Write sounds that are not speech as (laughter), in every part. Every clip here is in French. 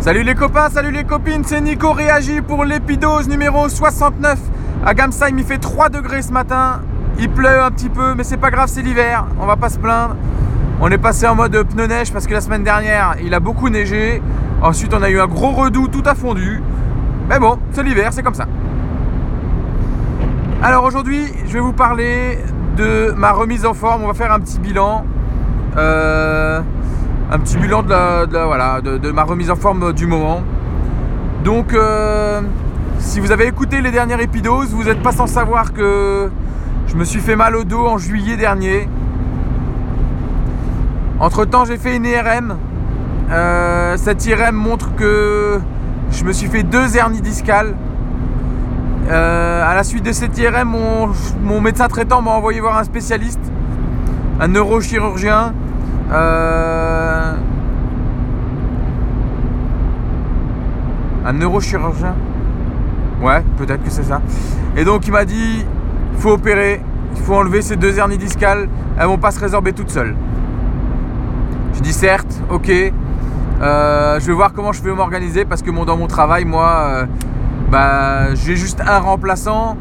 Salut les copains, salut les copines, c'est Nico Réagi pour l'épidose numéro 69. À Gamsheim, il fait 3 degrés ce matin. Il pleut un petit peu, mais c'est pas grave, c'est l'hiver. On va pas se plaindre. On est passé en mode pneu neige parce que la semaine dernière, il a beaucoup neigé. Ensuite, on a eu un gros redout, tout a fondu. Mais bon, c'est l'hiver, c'est comme ça. Alors aujourd'hui, je vais vous parler de ma remise en forme. On va faire un petit bilan. Euh, un petit bilan de, voilà, de, ma remise en forme du moment. Donc, euh, si vous avez écouté les dernières épidoses, vous n'êtes pas sans savoir que je me suis fait mal au dos en juillet dernier. Entre temps, j'ai fait une IRM. Euh, cette IRM montre que je me suis fait deux hernies discales. Euh, à la suite de cette IRM, mon médecin traitant m'a envoyé voir un spécialiste, un neurochirurgien, euh, un neurochirurgien Ouais, peut-être que c'est ça. Et donc il m'a dit, il faut opérer, il faut enlever ces deux hernies discales, elles vont pas se résorber toutes seules. Je dis certes, ok. Euh, je vais voir comment je peux m'organiser parce que dans mon travail, moi, euh, bah, j'ai juste un remplaçant.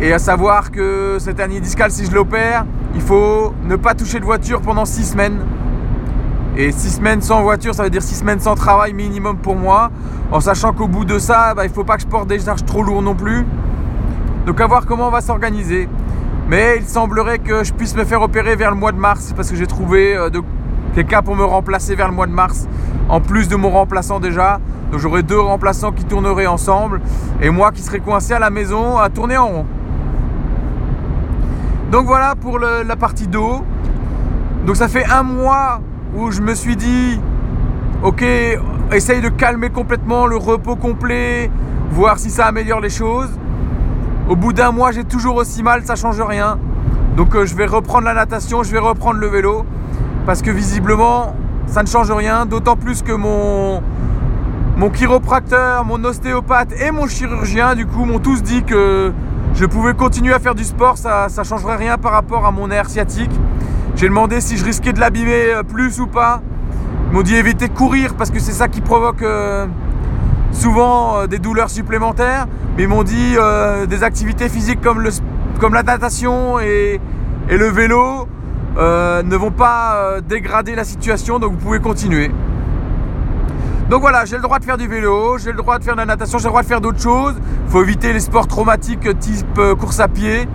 Et à savoir que cette hernie discale, si je l'opère, il faut ne pas toucher de voiture pendant six semaines. Et 6 semaines sans voiture, ça veut dire 6 semaines sans travail minimum pour moi. En sachant qu'au bout de ça, bah, il ne faut pas que je porte des charges trop lourdes non plus. Donc à voir comment on va s'organiser. Mais il semblerait que je puisse me faire opérer vers le mois de mars parce que j'ai trouvé euh, quelqu'un pour me remplacer vers le mois de mars. En plus de mon remplaçant déjà. Donc j'aurai deux remplaçants qui tourneraient ensemble. Et moi qui serais coincé à la maison à tourner en rond. Donc voilà pour la partie d'eau. Donc ça fait un mois où je me suis dit, ok, essaye de calmer complètement le repos complet, voir si ça améliore les choses. Au bout d'un mois, j'ai toujours aussi mal, ça change rien. Donc euh, je vais reprendre la natation, je vais reprendre le vélo, parce que visiblement, ça ne change rien, d'autant plus que mon, mon chiropracteur, mon ostéopathe et mon chirurgien, du coup, m'ont tous dit que je pouvais continuer à faire du sport, ça ne changerait rien par rapport à mon nerf sciatique. J'ai demandé si je risquais de l'abîmer euh, plus ou pas. Ils m'ont dit éviter de courir parce que c'est ça qui provoque euh, souvent euh, des douleurs supplémentaires. Mais ils m'ont dit des activités physiques comme, la natation et le vélo ne vont pas dégrader la situation, donc vous pouvez continuer. Donc voilà, j'ai le droit de faire du vélo, j'ai le droit de faire de la natation, j'ai le droit de faire d'autres choses. Il faut éviter les sports traumatiques type course à pied.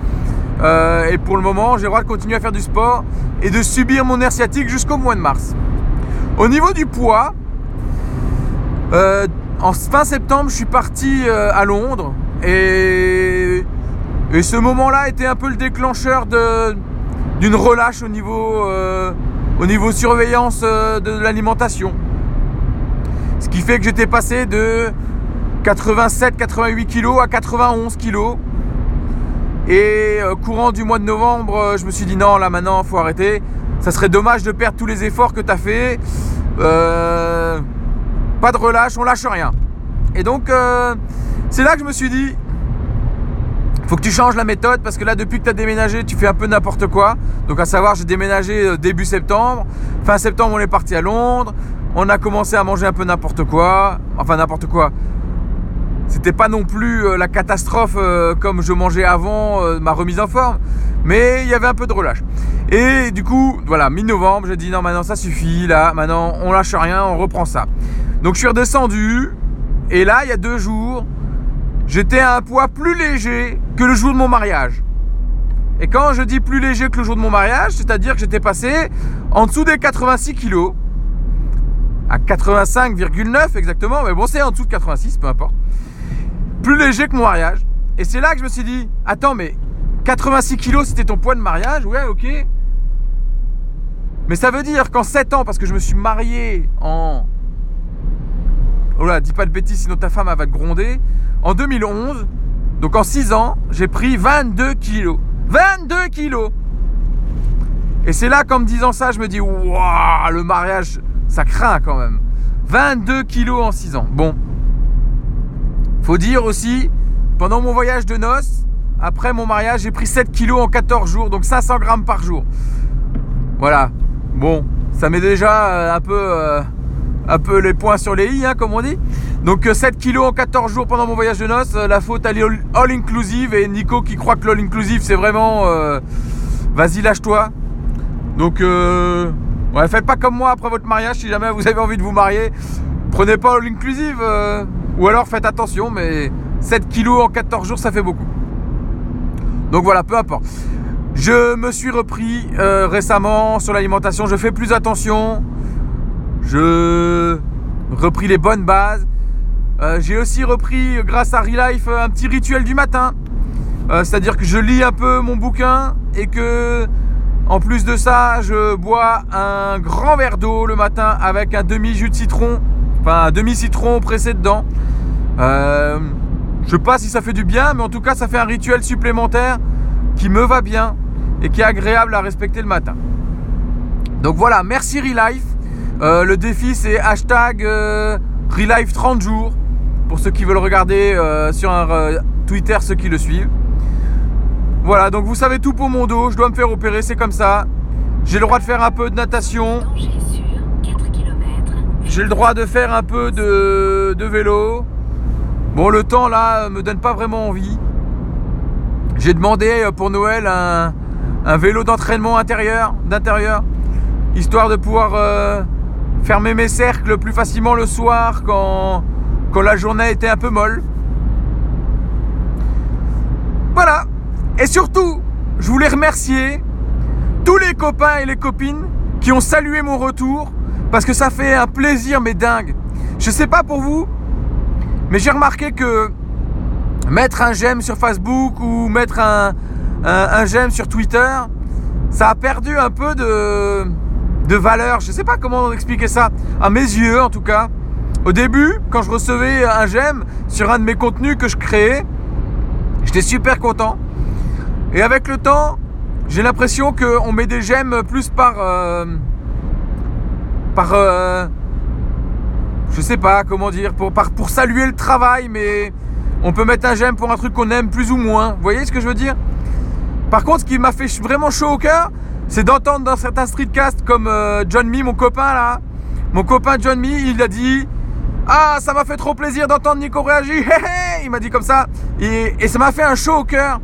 Euh, et pour le moment, j'ai le droit de continuer à faire du sport et de subir mon nerf sciatique jusqu'au mois de mars. Au niveau du poids, euh, en fin septembre, je suis parti euh, à Londres et, ce moment-là était un peu le déclencheur d'une relâche au niveau, au niveau surveillance de l'alimentation. Ce qui fait que j'étais passé de 87-88 kg à 91 kg et euh, courant du mois de novembre, euh, je me suis dit non, là maintenant, faut arrêter. Ça serait dommage de perdre tous les efforts que tu as fait. Euh, pas de relâche, on lâche rien. Et donc, c'est là que je me suis dit, faut que tu changes la méthode parce que là, depuis que tu as déménagé, tu fais un peu n'importe quoi. Donc, à savoir, j'ai déménagé début septembre. Fin septembre, on est parti à Londres. On a commencé à manger un peu n'importe quoi. Enfin, n'importe quoi. C'était pas non plus euh, la catastrophe euh, comme je mangeais avant euh, ma remise en forme, mais il y avait un peu de relâche. Et du coup, voilà, mi-novembre, j'ai dit non, maintenant ça suffit, là, maintenant on lâche rien, on reprend ça. Donc je suis redescendu, et là, il y a deux jours, j'étais à un poids plus léger que le jour de mon mariage. Et quand je dis plus léger que le jour de mon mariage, c'est-à-dire que j'étais passé en dessous des 86 kilos, à 85,9 exactement, mais bon, c'est en dessous de 86, peu importe plus léger que mon mariage. Et c'est là que je me suis dit, attends, mais 86 kilos, c'était ton poids de mariage? Ouais, ok. Mais ça veut dire qu'en 7 ans, parce que je me suis marié en... Oh là, dis pas de bêtises, sinon ta femme va te gronder. En 2011, donc en 6 ans, j'ai pris 22 kilos. 22 kilos Et c'est là qu'en me disant ça, je me dis, waouh, le mariage, ça craint quand même. 22 kilos en 6 ans. Bon, faut dire aussi, pendant mon voyage de noces, après mon mariage, j'ai pris 7 kilos en 14 jours, donc 500 grammes par jour. Voilà. Bon, ça met déjà euh, un peu, euh, un peu les points sur les i, hein, comme on dit. Donc 7 kilos en 14 jours pendant mon voyage de noces. La faute à l'all inclusive et Nico qui croit que l'all inclusive c'est vraiment vas-y lâche-toi. Donc ouais, faites pas comme moi après votre mariage si jamais vous avez envie de vous marier. Prenez pas all inclusive ou alors faites attention mais 7 kilos en 14 jours ça fait beaucoup. Donc voilà, peu importe. Je me suis repris euh, récemment sur l'alimentation, je fais plus attention. Je repris les bonnes bases. Euh, j'ai aussi repris, grâce à Relife, un petit rituel du matin. Euh, c'est-à-dire que je lis un peu mon bouquin et que, en plus de ça, je bois un grand verre d'eau le matin avec un demi-jus de citron, enfin un demi-citron pressé dedans. je sais pas si ça fait du bien, mais en tout cas, ça fait un rituel supplémentaire qui me va bien et qui est agréable à respecter le matin. Donc voilà, merci Relife. Euh, le défi c'est hashtag euh, Relife 30 jours pour ceux qui veulent regarder euh, sur Twitter, ceux qui le suivent. Voilà, donc vous savez tout pour mon dos, je dois me faire opérer, c'est comme ça. J'ai le droit de faire un peu de natation. J'ai le droit de faire un peu de, vélo. Bon, le temps là me donne pas vraiment envie. J'ai demandé pour Noël un, un vélo d'entraînement intérieur, d'intérieur, histoire de pouvoir euh, fermer mes cercles plus facilement le soir quand, quand la journée était un peu molle. Voilà. Et surtout, je voulais remercier tous les copains et les copines qui ont salué mon retour parce que ça fait un plaisir mais dingue. Je sais pas pour vous, mais j'ai remarqué que mettre un j'aime sur Facebook ou mettre un, un, j'aime sur Twitter, ça a perdu un peu de, valeur. Je sais pas comment expliquer ça. À mes yeux, en tout cas. Au début, quand je recevais un j'aime sur un de mes contenus que je créais, j'étais super content. Et avec le temps, j'ai l'impression qu'on met des j'aime plus par. Euh, par. Euh, je sais pas comment dire, pour, saluer le travail, mais on peut mettre un j'aime pour un truc qu'on aime plus ou moins. Vous voyez ce que je veux dire? Par contre, ce qui m'a fait vraiment chaud au cœur, c'est d'entendre dans certains streetcasts comme euh, John Me, mon copain là, mon copain John Me, il a dit Ah, ça m'a fait trop plaisir d'entendre Nico réagir. (laughs) il m'a dit comme ça. Et, ça m'a fait un chaud au cœur.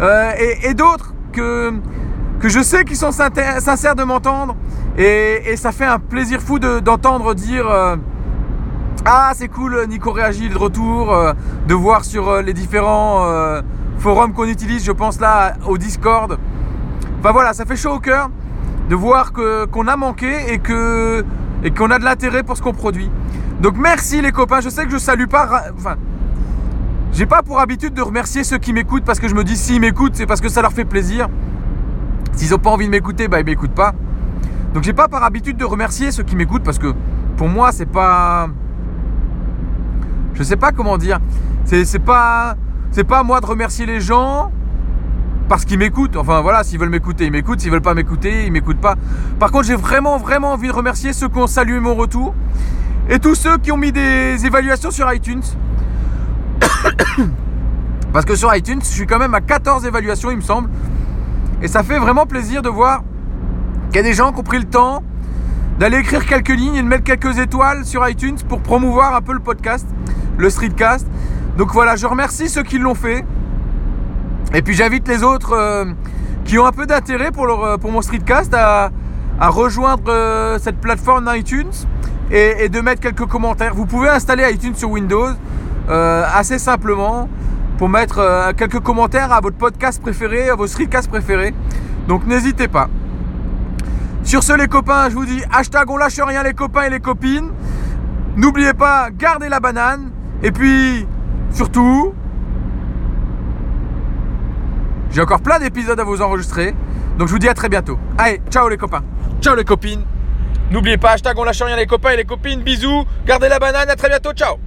Euh, et, d'autres que, que je sais qui sont sincères de m'entendre. Et, ça fait un plaisir fou d'entendre dire euh, Ah, c'est cool, Nico réagit de retour, de voir sur les différents forum qu'on utilise, je pense là au Discord. Enfin voilà, ça fait chaud au cœur de voir qu'on a manqué et, que, et qu'on a de l'intérêt pour ce qu'on produit. Donc merci les copains, je sais que je salue pas. Enfin, j'ai pas pour habitude de remercier ceux qui m'écoutent parce que je me dis s'ils m'écoutent, c'est parce que ça leur fait plaisir. S'ils ont pas envie de m'écouter, bah ils m'écoutent pas. Donc j'ai pas par habitude de remercier ceux qui m'écoutent parce que pour moi c'est pas. Je sais pas comment dire. C'est, c'est pas. C'est pas à moi de remercier les gens parce qu'ils m'écoutent. Enfin voilà, s'ils veulent m'écouter, ils m'écoutent. S'ils veulent pas m'écouter, ils m'écoutent pas. Par contre, j'ai vraiment, vraiment envie de remercier ceux qui ont salué mon retour et tous ceux qui ont mis des évaluations sur iTunes. (coughs) parce que sur iTunes, je suis quand même à 14 évaluations, il me semble. Et ça fait vraiment plaisir de voir qu'il y a des gens qui ont pris le temps d'aller écrire quelques lignes et de mettre quelques étoiles sur iTunes pour promouvoir un peu le podcast, le streetcast. Donc voilà, je remercie ceux qui l'ont fait. Et puis j'invite les autres euh, qui ont un peu d'intérêt pour, euh, mon streetcast à, rejoindre euh, cette plateforme iTunes et, de mettre quelques commentaires. Vous pouvez installer iTunes sur Windows assez simplement pour mettre quelques commentaires à votre podcast préféré, à vos streetcasts préférés. Donc n'hésitez pas. Sur ce les copains, je vous dis hashtag on lâche rien les copains et les copines. N'oubliez pas, gardez la banane. Et puis, Surtout, j'ai encore plein d'épisodes à vous enregistrer. Donc je vous dis à très bientôt. Allez, ciao les copains. Ciao les copines. N'oubliez pas, hashtag on lâche rien les copains et les copines. Bisous. Gardez la banane. À très bientôt. Ciao.